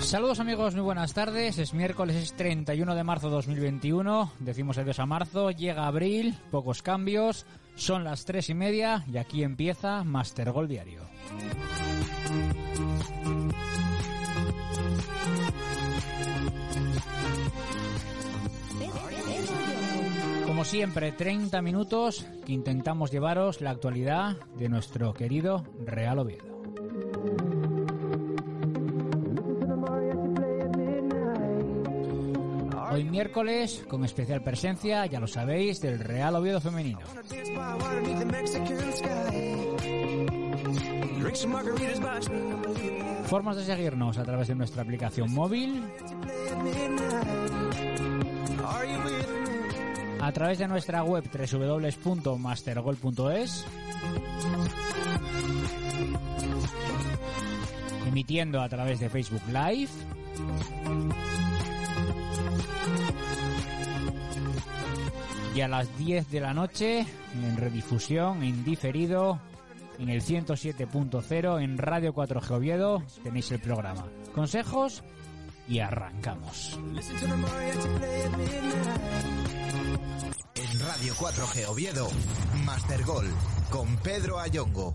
Saludos amigos, muy buenas tardes. Es miércoles, es 31 de marzo 2021. Decimos adiós a marzo, llega abril, pocos cambios. Son las tres y media y aquí empieza Master Gol Diario. Como siempre, 30 minutos que intentamos llevaros la actualidad de nuestro querido Real Oviedo. Miércoles, con especial presencia, ya lo sabéis, del Real Oviedo Femenino. Formas de seguirnos a través de nuestra aplicación móvil, a través de nuestra web www.mastergol.es, emitiendo a través de Facebook Live, y a las 10 de la noche en redifusión, en diferido, en el 107.0 en Radio 4G Oviedo tenéis el programa. Consejos y arrancamos. En Radio 4G Oviedo, Master Gol con Pedro Ayongo.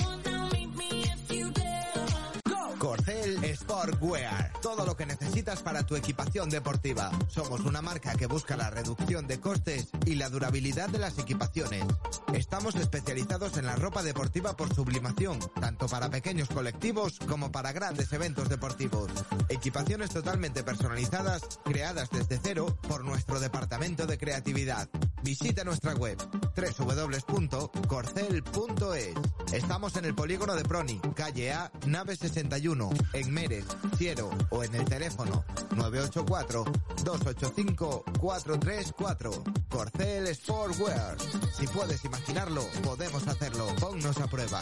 Record. Corcel Sportwear. Todo lo que necesitas para tu equipación deportiva. Somos una marca que busca la reducción de costes y la durabilidad de las equipaciones. Estamos especializados en la ropa deportiva por sublimación, tanto para pequeños colectivos como para grandes eventos deportivos. Equipaciones totalmente personalizadas, creadas desde cero por nuestro departamento de creatividad. Visita nuestra web www.corcel.es. Estamos en el polígono de Proni, calle A, nave 61 en Mérez, Ciero o en el teléfono 984-285-434. Corcel Sportwear. Si puedes imaginarlo, podemos hacerlo. Ponnos a prueba.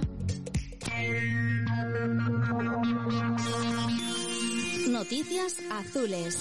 Noticias azules.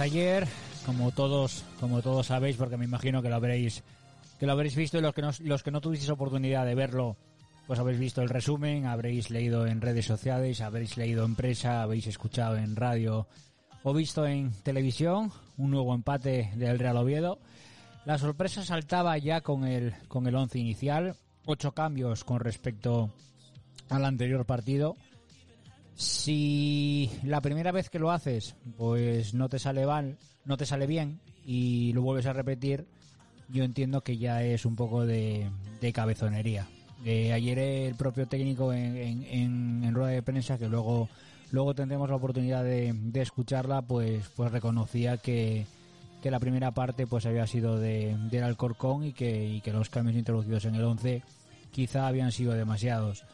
Ayer, como todos, como todos sabéis, porque me imagino que lo habréis, que lo habréis visto y los que no, los que no tuvisteis oportunidad de verlo, pues habréis visto el resumen, habréis leído en redes sociales, habréis leído en prensa, habéis escuchado en radio o visto en televisión un nuevo empate del Real Oviedo. La sorpresa saltaba ya con el, con el once inicial, ocho cambios con respecto al anterior partido. Si la primera vez que lo haces, pues no te sale mal, no te sale bien y lo vuelves a repetir, yo entiendo que ya es un poco de, cabezonería. Ayer el propio técnico en, rueda de prensa, que luego, luego tendremos la oportunidad de, de escucharla, pues, pues reconocía que, que la primera parte pues había sido de, del Alcorcón y que, y que los cambios introducidos en el 11 quizá habían sido demasiados.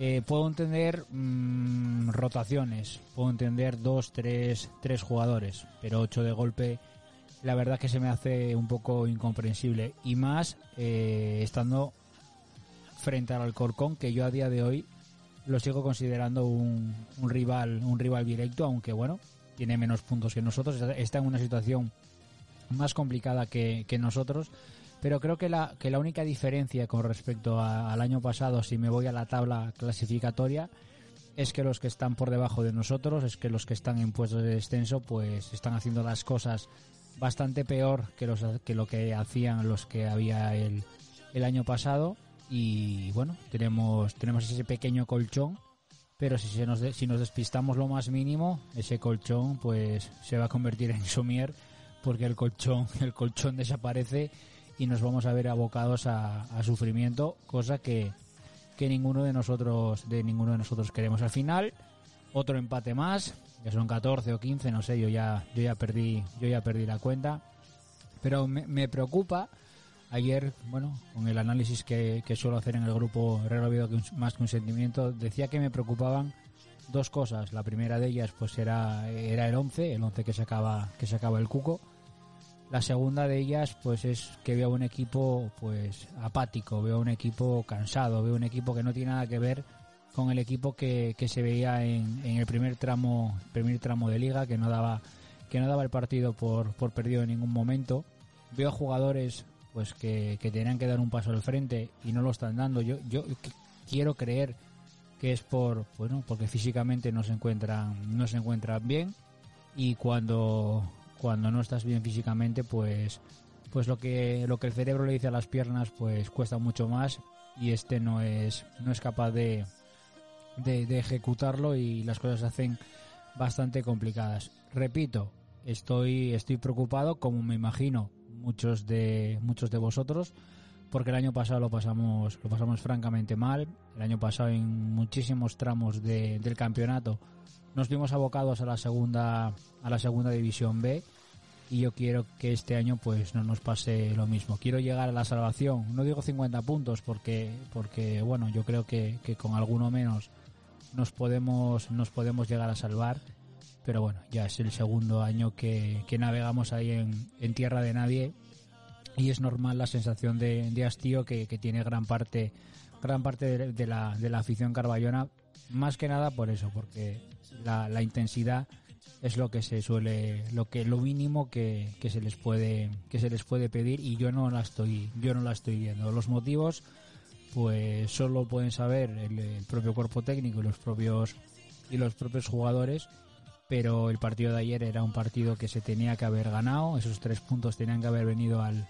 Eh, puedo entender mm, rotaciones, puedo entender dos, tres, tres jugadores, pero ocho de golpe, la verdad que se me hace un poco incomprensible. Y más eh, estando frente al Alcorcón, que yo a día de hoy lo sigo considerando un, un, rival, un rival directo, aunque bueno, tiene menos puntos que nosotros, está en una situación más complicada que, que nosotros pero creo que la, que la única diferencia con respecto al año pasado, si me voy a la tabla clasificatoria, es que los que están por debajo de nosotros, es que los que están en puestos de descenso, pues están haciendo las cosas bastante peor que, los, que lo que hacían los que había el, el año pasado. Y bueno, tenemos, tenemos ese pequeño colchón, pero si, se nos si nos despistamos lo más mínimo, ese colchón pues se va a convertir en somier porque el colchón, el colchón desaparece y nos vamos a ver abocados a, sufrimiento, cosa que, que ninguno de nosotros de ninguno de nosotros queremos. Al final, otro empate más, que son 14 o 15, no sé, yo ya yo ya perdí yo ya perdí la cuenta, pero me, preocupa ayer, bueno, con el análisis que, que suelo hacer en el grupo Real más que un sentimiento, decía que me preocupaban dos cosas. La primera de ellas pues era era el 11, el 11 que se acaba que se acaba el cuco la segunda de ellas, pues es que veo un equipo, pues apático, veo un equipo cansado, veo un equipo que no tiene nada que ver con el equipo que, que se veía en, en, el primer tramo, primer tramo de liga, que no daba, que no daba el partido por, por perdido en ningún momento. Veo jugadores, pues que, que tenían que dar un paso al frente y no lo están dando. Yo, yo quiero creer que es por, bueno, porque físicamente no se encuentran, no se encuentran bien y cuando cuando no estás bien físicamente, pues, pues lo que, lo que el cerebro le dice a las piernas, pues cuesta mucho más y este no es, no es capaz de, de, ejecutarlo y las cosas se hacen bastante complicadas. Repito, estoy, estoy preocupado, como me imagino muchos de, muchos de vosotros, porque el año pasado lo pasamos, lo pasamos francamente mal. El año pasado en muchísimos tramos del campeonato nos vimos abocados a la segunda a la segunda división B y yo quiero que este año pues no nos pase lo mismo. Quiero llegar a la salvación. No digo 50 puntos porque porque bueno, yo creo que, que con alguno menos nos podemos nos podemos llegar a salvar, pero bueno, ya es el segundo año que, que navegamos ahí en, en, tierra de nadie y es normal la sensación de, de hastío que, que tiene gran parte gran parte de, de, la, de la afición carballona más que nada por eso, porque la, intensidad es lo que se suele lo que lo mínimo que, que, se les puede que se les puede pedir y yo no la estoy yo no la estoy viendo. Los motivos pues solo pueden saber el, propio cuerpo técnico y los propios y los propios jugadores pero el partido de ayer era un partido que se tenía que haber ganado esos tres puntos tenían que haber venido al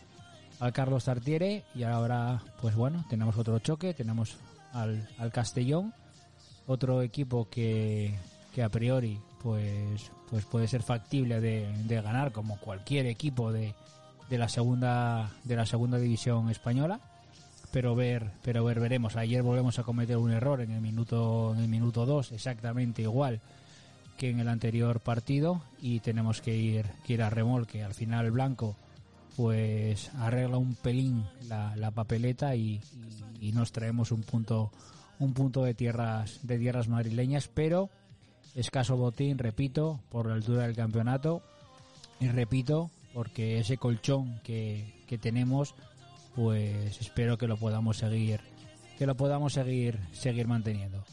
al Carlos Tartiere y ahora pues bueno tenemos otro choque tenemos al, al Castellón otro equipo que, que a priori pues pues puede ser factible de, de ganar como cualquier equipo de, de la segunda de la segunda división española. Pero ver pero ver veremos. Ayer volvemos a cometer un error en el minuto en el minuto 2 exactamente igual que en el anterior partido y tenemos que ir que ir a remolque. Al final blanco pues arregla un pelín la, la papeleta y, y nos traemos un punto un punto de tierras de tierras madrileñas, pero escaso botín, repito, por la altura del campeonato y repito, porque ese colchón que, que tenemos, pues espero que lo podamos seguir que lo podamos seguir seguir manteniendo.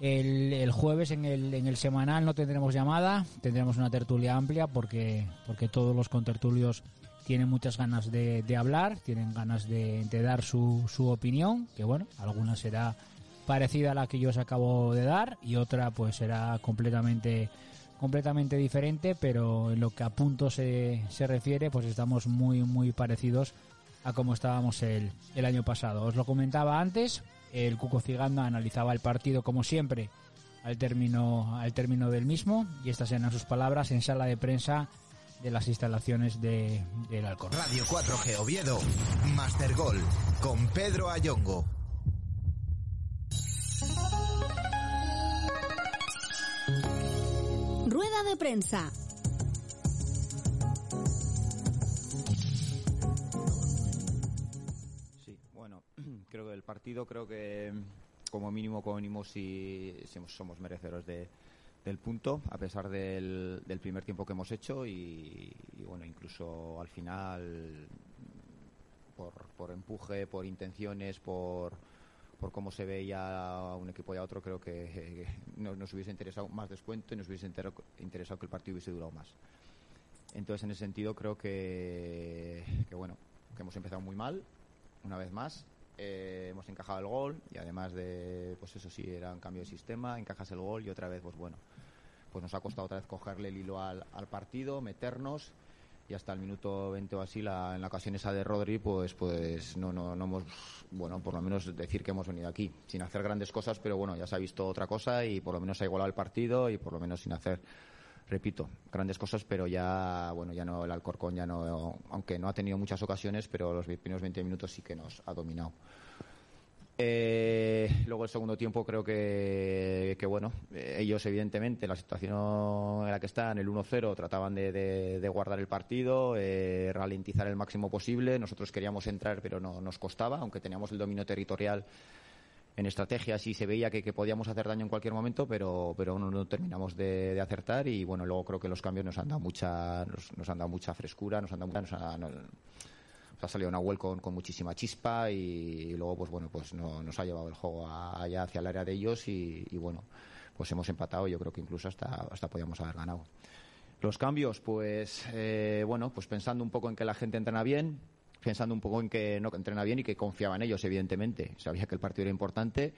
El, el, jueves en el, en el semanal no tendremos llamada, tendremos una tertulia amplia porque, porque todos los contertulios tienen muchas ganas de, de hablar, tienen ganas de, de dar su, su opinión, que bueno, alguna será parecida a la que yo os acabo de dar y otra pues será completamente completamente diferente, pero en lo que a punto se, se refiere, pues estamos muy muy parecidos a como estábamos el, el año pasado. Os lo comentaba antes, el Cuco Ciganda analizaba el partido como siempre al término al término del mismo y estas eran sus palabras en sala de prensa de las instalaciones de, del Alcor. Radio 4G Oviedo, Master Gol, con Pedro Ayongo. prensa. Sí, bueno, creo que el partido, creo que mm, como mínimo, como mínimo, si, somos merecedores de, del punto, a pesar del, del, primer tiempo que hemos hecho y, y bueno, incluso al final, mm, por, por empuje, por intenciones, por por cómo se veía un equipo y a otro, creo que nos, hubiese interesado más descuento y nos hubiese interesado que el partido hubiese durado más. Entonces, en ese sentido, creo que, bueno, que hemos empezado muy mal, una vez más, eh, hemos encajado el gol y además de, pues eso sí, era un cambio de sistema, encajas el gol y otra vez, pues bueno, pues nos ha costado otra vez cogerle el hilo al, partido, meternos y hasta el minuto 20 o así, la, en la ocasión esa de Rodri, pues, pues no, no, no hemos, bueno, por lo menos decir que hemos venido aquí, sin hacer grandes cosas, pero bueno, ya se ha visto otra cosa y por lo menos ha igualado el partido y por lo menos sin hacer repito, grandes cosas, pero ya, bueno, ya no, el Alcorcón ya no, aunque no ha tenido muchas ocasiones, pero los primeros 20 minutos sí que nos ha dominado. Eh, luego el segundo tiempo creo que, bueno, eh, ellos evidentemente la situación en la que están, el 1-0, trataban de, guardar el partido, eh, ralentizar el máximo posible. Nosotros queríamos entrar, pero no nos costaba, aunque teníamos el dominio territorial en estrategia sí se veía que, podíamos hacer daño en cualquier momento, pero, pero no, terminamos de, acertar y bueno, luego creo que los cambios nos han dado mucha, nos, han dado mucha frescura, nos han dado nos ha, salido una vuelta con, muchísima chispa y, luego pues bueno, pues no, nos ha llevado el juego allá hacia el área de ellos y, bueno, pues hemos empatado y yo creo que incluso hasta, hasta podíamos haber ganado. Los cambios, pues eh, bueno, pues pensando un poco en que la gente entrena bien, pensando un poco en que no entrena bien y que confiaba en ellos, evidentemente. Sabía que el partido era importante,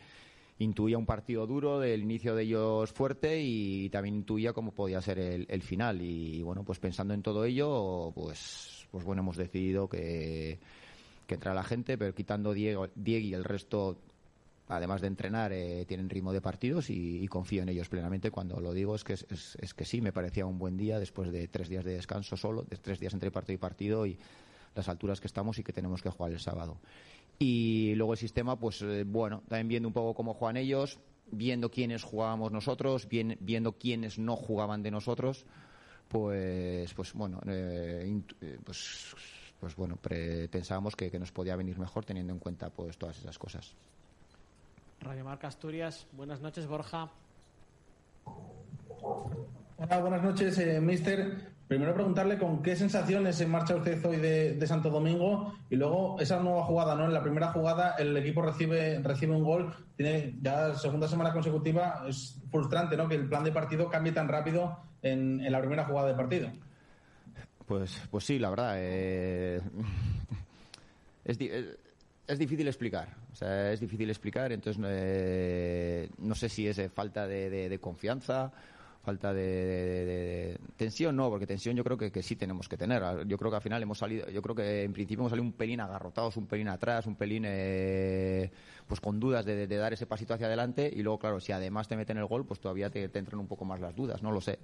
intuía un partido duro, del inicio de ellos fuerte y también intuía cómo podía ser el, final. Y bueno, pues pensando en todo ello, pues, pues bueno, hemos decidido que, que entra la gente, pero quitando Diego, Diego y el resto además de entrenar, eh, tienen ritmo de partidos y, confío en ellos plenamente. Cuando lo digo es que, es, que sí, me parecía un buen día después de tres días de descanso solo, de tres días entre partido y partido y las alturas que estamos y que tenemos que jugar el sábado. Y luego el sistema, pues eh, bueno, también viendo un poco cómo juegan ellos, viendo quiénes jugábamos nosotros, viendo quiénes no jugaban de nosotros, pues, pues bueno, eh, eh, pues, pues bueno, pensábamos que, que, nos podía venir mejor teniendo en cuenta pues todas esas cosas. Radio Marca Asturias, buenas noches Borja. Hola, buenas noches, mister. Primero preguntarle con qué sensaciones se marcha usted hoy de, Santo Domingo y luego esa nueva jugada, ¿no? En la primera jugada el equipo recibe, recibe un gol, tiene ya segunda semana consecutiva, es frustrante, ¿no? Que el plan de partido cambie tan rápido en, la primera jugada de partido. Pues, pues sí, la verdad. Eh, es, es, difícil explicar. O sea, es difícil explicar, entonces eh, no sé si es falta de confianza falta de, tensión no porque tensión yo creo que, sí tenemos que tener. Yo creo que al final hemos salido yo creo que en principio hemos salido un pelín agarrotados un pelín atrás un pelín eh, pues con dudas de, dar ese pasito hacia adelante y luego claro si además te meten el gol pues todavía te, entran un poco más las dudas no lo sé.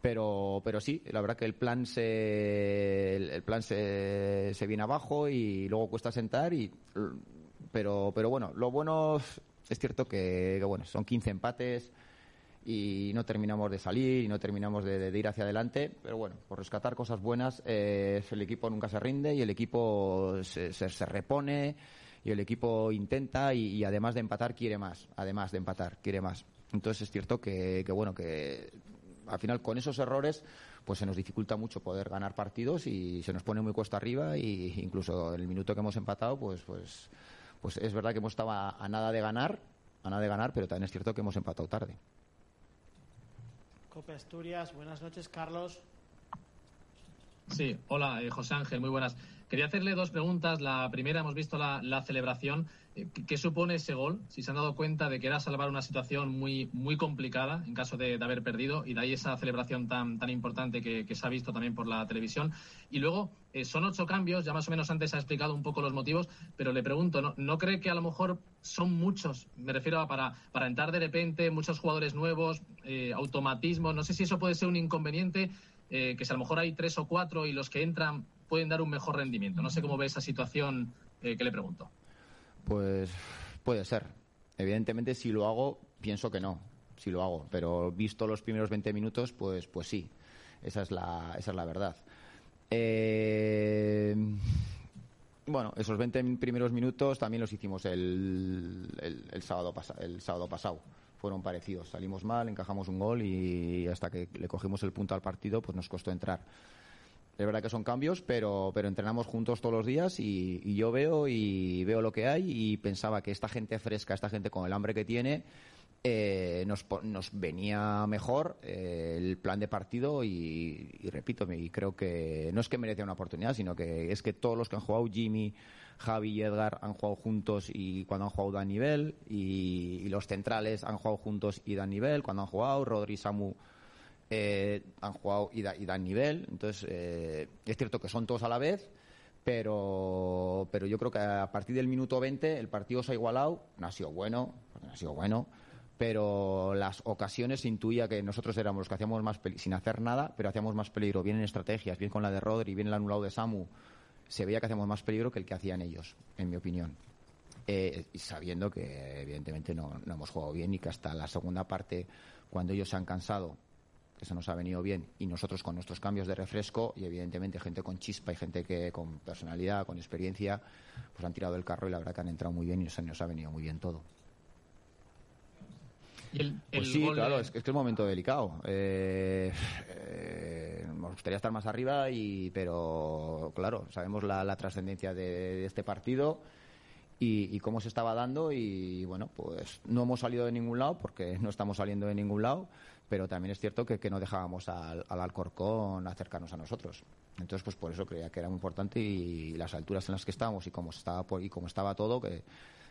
Pero pero sí la verdad que el plan se el, plan se, se viene abajo y luego cuesta sentar y pero pero bueno lo bueno es cierto que, que bueno son 15 empates y no terminamos de salir y no terminamos de, ir hacia adelante. Pero bueno, por rescatar cosas buenas, eh, el equipo nunca se rinde y el equipo se, se, repone y el equipo intenta y, además de empatar quiere más, además de empatar quiere más. Entonces es cierto que, que bueno, que al final con esos errores pues se nos dificulta mucho poder ganar partidos y se nos pone muy cuesta arriba y incluso el minuto que hemos empatado pues pues pues es verdad que hemos estado a nada de ganar a nada de ganar pero también es cierto que hemos empatado tarde Asturias. Buenas noches, Carlos. Sí, hola, eh, José Ángel, muy buenas. Quería hacerle dos preguntas. La primera, hemos visto la, celebración. Eh, ¿Qué, supone ese gol? Si se han dado cuenta de que era salvar una situación muy, muy complicada en caso de, haber perdido y de ahí esa celebración tan, tan importante que, se ha visto también por la televisión. Y luego, eh, son ocho cambios, ya más o menos antes ha explicado un poco los motivos, pero le pregunto, ¿no, ¿no cree que a lo mejor son muchos? Me refiero a para, para entrar de repente, muchos jugadores nuevos, eh, automatismo. No sé si eso puede ser un inconveniente. que si a lo mejor hay tres o cuatro y los que entran pueden dar un mejor rendimiento. No sé cómo ve esa situación que le pregunto. Pues puede ser. Evidentemente, si lo hago, pienso que no. Si lo hago, pero visto los primeros 20 minutos, pues, pues sí. Esa es la, esa es la verdad. Eh, Bueno, esos 20 primeros minutos también los hicimos el, el, sábado, el sábado pasado. Fueron parecidos. Salimos mal, encajamos un gol y hasta que le cogimos el punto al partido, pues nos costó entrar. Es verdad que son cambios, pero, pero entrenamos juntos todos los días y, y, yo veo y veo lo que hay y pensaba que esta gente fresca, esta gente con el hambre que tiene, eh, nos, nos, venía mejor eh, el plan de partido y, repito, y creo que no es que merecía una oportunidad, sino que es que todos los que han jugado, Jimmy, Javi y Edgar, han jugado juntos y cuando han jugado dan nivel, y, los centrales han jugado juntos y dan nivel, cuando han jugado, Rodri y Samu eh, han jugado y, dan nivel, entonces es cierto que son todos a la vez, pero, pero yo creo que a partir del minuto 20 el partido se ha igualado, no ha sido bueno, no ha sido bueno, pero las ocasiones intuía que nosotros éramos los que hacíamos más sin hacer nada, pero hacíamos más peligro, bien en estrategias, bien con la de Rodri, bien el anulado de Samu, se veía que hacíamos más peligro que el que hacían ellos, en mi opinión. Eh, y sabiendo que evidentemente no, hemos jugado bien y que hasta la segunda parte, cuando ellos se han cansado, que se nos ha venido bien, y nosotros con nuestros cambios de refresco, y evidentemente gente con chispa y gente que con personalidad, con experiencia, pues han tirado el carro y la verdad que han entrado muy bien y se nos ha venido muy bien todo pues sí, claro, es, que es un momento delicado. Eh, eh, nos gustaría estar más arriba, y, pero claro, sabemos la, trascendencia de, este partido y, cómo se estaba dando y bueno, pues no hemos salido de ningún lado porque no estamos saliendo de ningún lado, pero también es cierto que, no dejábamos al, Alcorcón acercarnos a nosotros. Entonces, pues por eso creía que era muy importante y, las alturas en las que estábamos y cómo estaba y cómo estaba todo, que,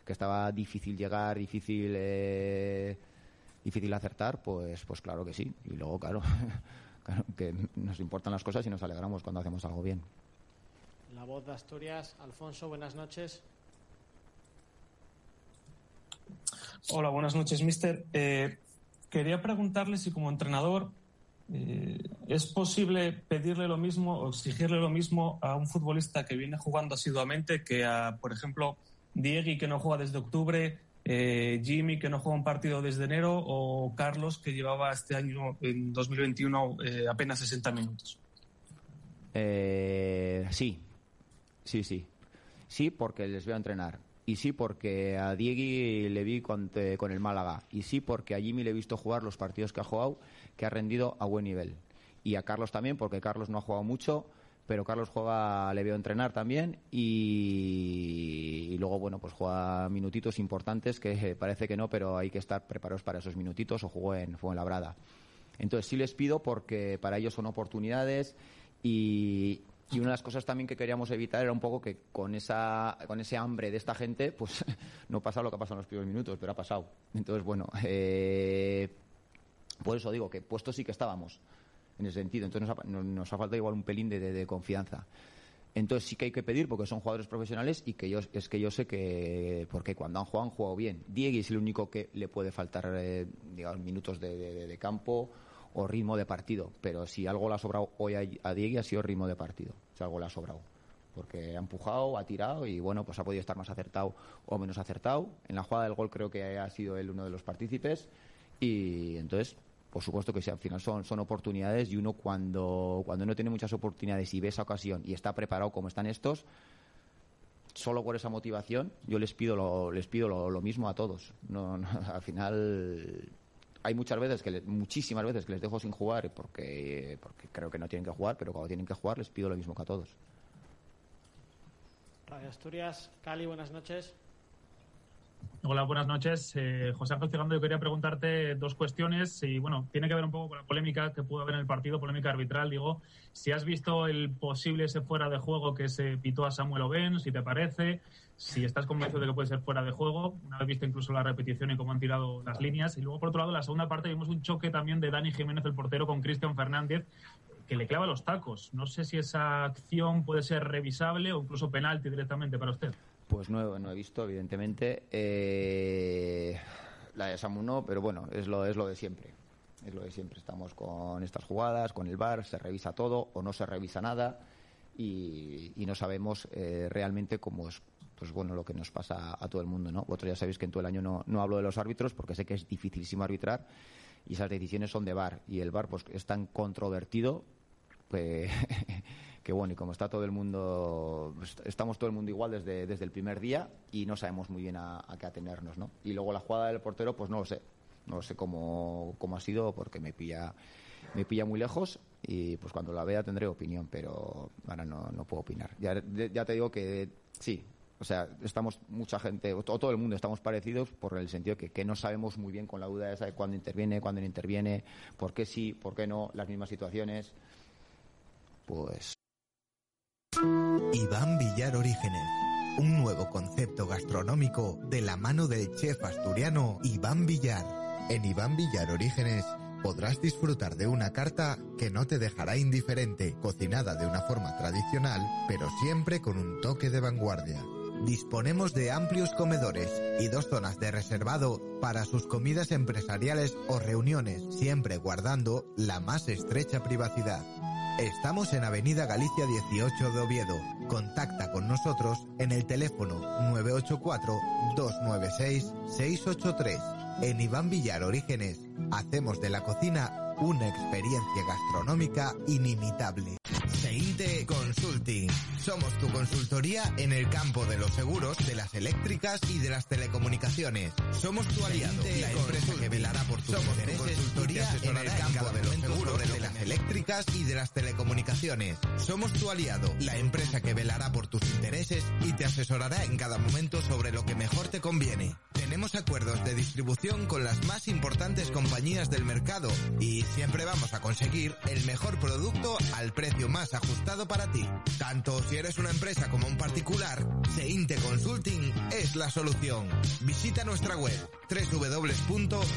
que estaba difícil llegar, difícil eh, difícil acertar, pues, pues claro que sí. Y luego, claro, que nos importan las cosas y nos alegramos cuando hacemos algo bien. La voz de Asturias, Alfonso, buenas noches. Hola, buenas noches, mister. Eh, quería preguntarle si como entrenador eh, es posible pedirle lo mismo o exigirle lo mismo a un futbolista que viene jugando asiduamente que a, por ejemplo, Diegui, que no juega desde octubre, eh, Jimmy, que no juega un partido desde enero, o Carlos, que llevaba este año, en 2021, eh, apenas 60 minutos. Eh, sí, sí, sí. Sí, porque les veo a entrenar. Y sí, porque a Diegui le vi con, con, el Málaga. Y sí, porque a Jimmy le he visto jugar los partidos que ha jugado, que ha rendido a buen nivel. Y a Carlos también, porque Carlos no ha jugado mucho, pero Carlos juega, le veo entrenar también y, luego, bueno, pues juega minutitos importantes que parece que no, pero hay que estar preparados para esos minutitos o jugó en, fue en Labrada. Entonces sí les pido porque para ellos son oportunidades y, una de las cosas también que queríamos evitar era un poco que con esa con ese hambre de esta gente, pues no pasa lo que ha pasado en los primeros minutos, pero ha pasado. Entonces, bueno, eh, por eso digo que puestos sí que estábamos en ese sentido. Entonces nos ha, nos faltado igual un pelín de, confianza. Entonces sí que hay que pedir porque son jugadores profesionales y que yo es que yo sé que porque cuando han jugado han jugado bien. Diego es el único que le puede faltar eh, minutos de, campo o ritmo de partido, pero si algo le ha sobrado hoy a, a Diego ha sido ritmo de partido, si algo le ha sobrado porque ha empujado, ha tirado y bueno, pues ha podido estar más acertado o menos acertado. En la jugada del gol creo que ha sido él uno de los partícipes y entonces por supuesto que sí, al final son, son oportunidades y uno cuando, cuando no tiene muchas oportunidades y ve esa ocasión y está preparado como están estos, solo por esa motivación yo les pido lo, les pido lo, mismo a todos. No, al final hay muchas veces que muchísimas veces que les dejo sin jugar porque porque creo que no tienen que jugar, pero cuando tienen que jugar les pido lo mismo que a todos. Radio Asturias, Cali, buenas noches. Hola, buenas noches. Eh, José Ángel Cigando, yo quería preguntarte dos cuestiones y, bueno, tiene que ver un poco con la polémica que pudo haber en el partido, polémica arbitral. Digo, si has visto el posible ese fuera de juego que se pitó a Samuel Oben, si te parece, si estás convencido de que puede ser fuera de juego, una vez visto incluso la repetición y cómo han tirado las líneas. Y luego, por otro lado, la segunda parte vimos un choque también de Dani Jiménez, el portero, con Cristian Fernández, que le clava los tacos. No sé si esa acción puede ser revisable o incluso penalti directamente para usted. Pues no, no he visto, evidentemente. Eh, la de Samu no, pero bueno, es lo, es lo de siempre. Es lo de siempre. Estamos con estas jugadas, con el VAR, se revisa todo o no se revisa nada y, no sabemos eh, realmente cómo es pues bueno lo que nos pasa a todo el mundo no vosotros ya sabéis que en todo el año no, no hablo de los árbitros porque sé que es dificilísimo arbitrar y esas decisiones son de VAR y el VAR pues es tan controvertido pues que bueno, y como está todo el mundo, estamos todo el mundo igual desde, desde el primer día y no sabemos muy bien a, qué atenernos, ¿no? Y luego la jugada del portero, pues no lo sé, no sé cómo, cómo ha sido porque me pilla, me pilla muy lejos y pues cuando la vea tendré opinión, pero ahora no, no puedo opinar. Ya, ya te digo que sí, o sea, estamos mucha gente, o todo el mundo estamos parecidos por el sentido que, que no sabemos muy bien con la duda esa de cuándo interviene, cuándo no interviene, por qué sí, por qué no, las mismas situaciones. Pues Iván Villar Orígenes. Un nuevo concepto gastronómico de la mano del chef asturiano Iván Villar. En Iván Villar Orígenes podrás disfrutar de una carta que no te dejará indiferente, cocinada de una forma tradicional, pero siempre con un toque de vanguardia. Disponemos de amplios comedores y dos zonas de reservado para sus comidas empresariales o reuniones, siempre guardando la más estrecha privacidad. Estamos en Avenida Galicia 18 de Oviedo. Contacta con nosotros en el teléfono 984-296-683. En Iván Villar Orígenes, hacemos de la cocina una experiencia gastronómica inimitable. Seinte Consulting. Somos tu consultoría en el campo de los seguros, de las eléctricas y de las telecomunicaciones. Somos tu aliado, la empresa que velará por tus Somos tu consultoría en el campo de los seguros, de las eléctricas y de las telecomunicaciones. Somos tu aliado, la empresa que velará por tus intereses y te asesorará en cada momento sobre lo que mejor te conviene. Tenemos acuerdos de distribución con las más importantes compañías del mercado y siempre vamos a conseguir el mejor producto al precio más ajustado para ti. Tanto si eres una empresa como un particular, Seinte Consulting es la solución. Visita nuestra web www.seinte.es,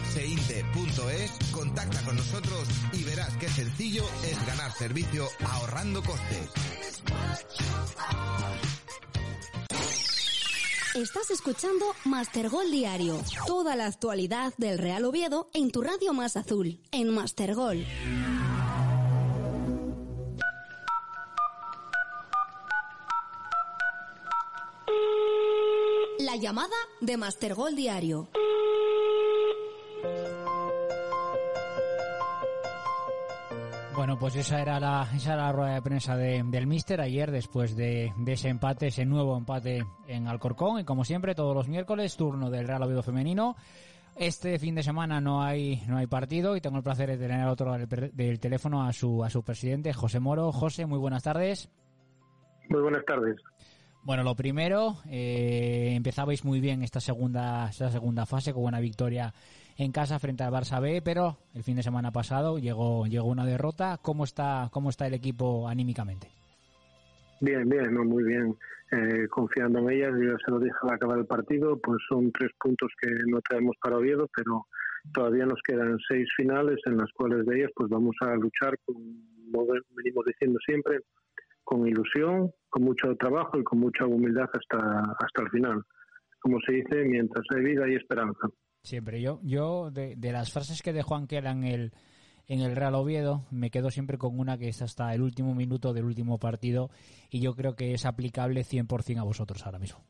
contacta con nosotros y verás qué sencillo es ganar servicio ahorrando costes. Estás escuchando Master Gol Diario. Toda la actualidad del Real Oviedo en tu radio más azul, en Master Gol. Llamada de Master Gol Diario. Bueno, pues esa era la, esa era la rueda de prensa de, del Mister ayer después de, de, ese empate, ese nuevo empate en Alcorcón. Y como siempre, todos los miércoles, turno del Real Oviedo Femenino. Este fin de semana no hay, no hay partido y tengo el placer de tener al otro del, del teléfono a su, a su presidente, José Moro. José, muy buenas tardes. Muy buenas tardes. Bueno, lo primero, eh, empezabais muy bien esta segunda, esta segunda fase con buena victoria en casa frente al Barça B, pero el fin de semana pasado llegó, llegó una derrota. ¿Cómo está, cómo está el equipo anímicamente? Bien, bien, no, muy bien. Eh, confiando en ellas, yo se lo dije al acabar el partido, pues son tres puntos que no traemos para Oviedo, pero todavía nos quedan seis finales en las cuales de ellas pues vamos a luchar, como venimos diciendo siempre, con ilusión, con mucho trabajo y con mucha humildad hasta, hasta el final. Como se dice, mientras hay vida hay esperanza. Siempre. Yo, yo de, de las frases que dejó Anquela en el, en el Real Oviedo, me quedo siempre con una que es hasta el último minuto del último partido y yo creo que es aplicable 100% a vosotros ahora mismo.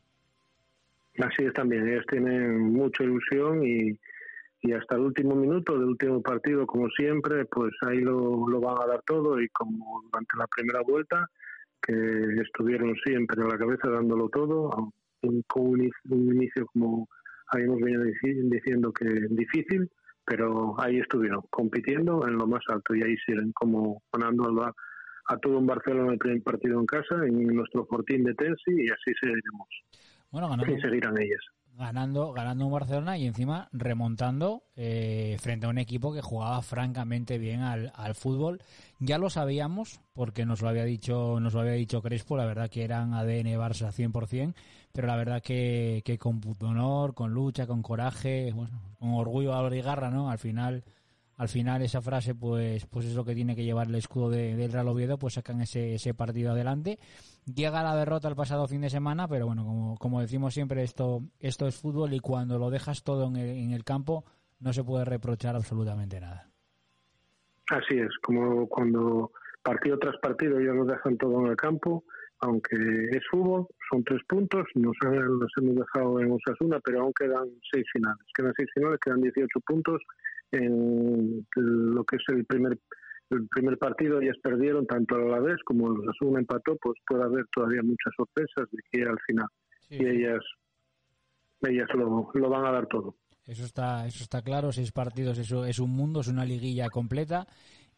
Así es también, ellos tienen mucha ilusión y, y hasta el último minuto del último partido, como siempre, pues ahí lo, lo van a dar todo y como durante la primera vuelta, que estuvieron siempre a la cabeza dándolo todo, con un, inicio como habíamos venido diciendo que difícil, pero ahí estuvieron, compitiendo en lo más alto y ahí siguen como ganando a, a todo un Barcelona el primer partido en casa, en nuestro fortín de Tensi y así seguiremos. Bueno, ganando, y seguirán ellas. Ganando, ganando un Barcelona y encima remontando eh, frente a un equipo que jugaba francamente bien al, al, fútbol. Ya lo sabíamos porque nos lo había dicho, nos lo había dicho Crespo, la verdad que eran ADN Barça 100%, pero la verdad que, que con honor, con lucha, con coraje, bueno, con orgullo a y garra, ¿no? Al final, al final esa frase, pues, pues es lo que tiene que llevar el escudo de, del Real Oviedo, pues sacan ese, ese partido adelante. Llega la derrota el pasado fin de semana, pero bueno, como, como decimos siempre, esto, esto es fútbol y cuando lo dejas todo en el, en el campo, no se puede reprochar absolutamente nada. Así es, como cuando partido tras partido ya lo dejan todo en el campo, aunque es fútbol, son tres puntos, nos, nos hemos dejado en Osasuna, pero aún quedan seis finales. Quedan seis finales, quedan 18 puntos en lo que es el primer el primer partido ellas perdieron tanto a la vez como los Osasuna empató, pues puede haber todavía muchas sorpresas de que al final y ellas ellas lo, lo van a dar todo. Eso está, eso está claro, seis partidos, eso es un mundo, es una liguilla completa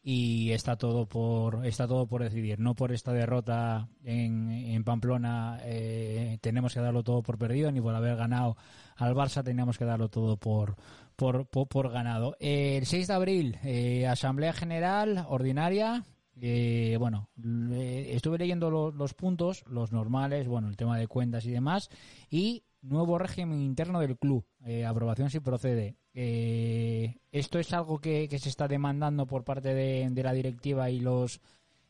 y está todo por está todo por decidir no por esta derrota en, en Pamplona eh, tenemos que darlo todo por perdido ni por haber ganado al Barça teníamos que darlo todo por por, por, ganado el 6 de abril eh, asamblea general ordinaria eh, bueno estuve leyendo los puntos los normales bueno el tema de cuentas y demás y nuevo régimen interno del club aprobación si procede eh, ¿Esto es algo que, se está demandando por parte de, la directiva y los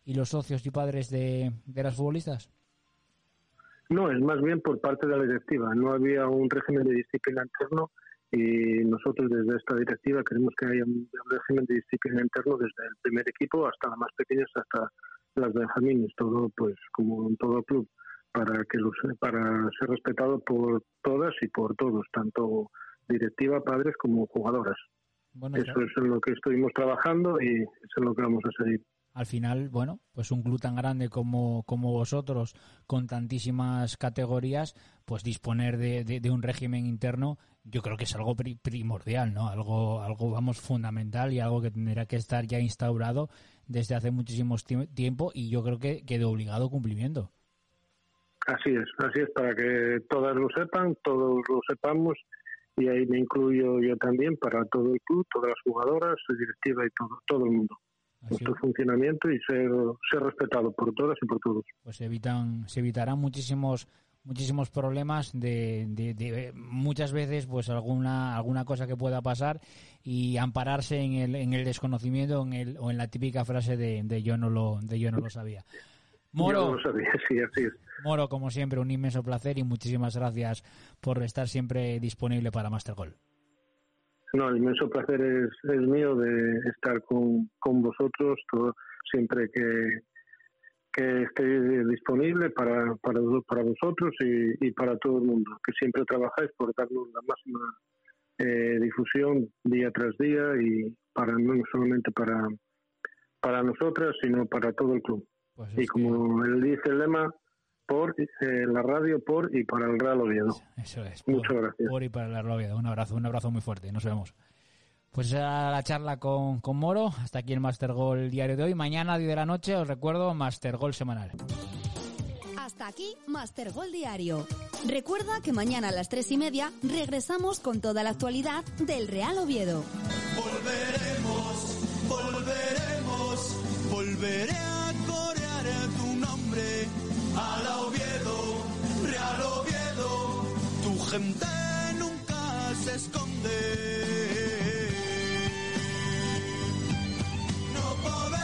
y los socios y padres de, las futbolistas? No, es más bien por parte de la directiva. No había un régimen de disciplina interno y nosotros desde esta directiva queremos que haya un régimen de disciplina interno desde el primer equipo hasta las más pequeñas, hasta las benjamines, todo pues como en todo club, para que los, para ser respetado por todas y por todos, tanto directiva, padres como jugadoras. Eso es en lo que estuvimos trabajando y es en lo que vamos a seguir. Al final, bueno, pues un club tan grande como, como vosotros, con tantísimas categorías, pues disponer de, un régimen interno, yo creo que es algo primordial, ¿no? Algo, algo, vamos, fundamental y algo que tendrá que estar ya instaurado desde hace muchísimo tiempo y yo creo que, que de obligado cumplimiento. Así es, así es, para que todas lo sepan, todos lo sepamos y ahí me incluyo yo también para todo el club, todas las jugadoras, su directiva y todo, todo el mundo. Nuestro funcionamiento y ser, ser respetado por todas y por todos. Pues se evitan, se evitarán muchísimos muchísimos problemas de, de, muchas veces pues alguna alguna cosa que pueda pasar y ampararse en el, en el desconocimiento en el, o en la típica frase de, de yo no lo de yo no lo sabía. Moro, Moro, como siempre, un inmenso placer y muchísimas gracias por estar siempre disponible para Mastergol. No, el inmenso placer es, es mío de estar con, con vosotros todo, siempre que, que esté disponible para, para, para vosotros y, y, para todo el mundo, que siempre trabajáis por darnos la máxima eh, difusión día tras día y para no solamente para, para nosotras, sino para todo el club. Pues y como él dice el lema, por eh, la radio, por y para el Real Oviedo. Eso es. Muchas gracias. Por y para el Real Oviedo. Un abrazo, un abrazo muy fuerte. Nos vemos. Pues a la charla con, con Moro. Hasta aquí el Master Gol diario de hoy. Mañana, 10 de la noche, os recuerdo, Master Gol semanal. Hasta aquí Master Gol Diario. Recuerda que mañana a las tres y media regresamos con toda la actualidad del Real Oviedo. Volveremos, volveremos, volveremos tu nombre, al Oviedo, Real Oviedo, tu gente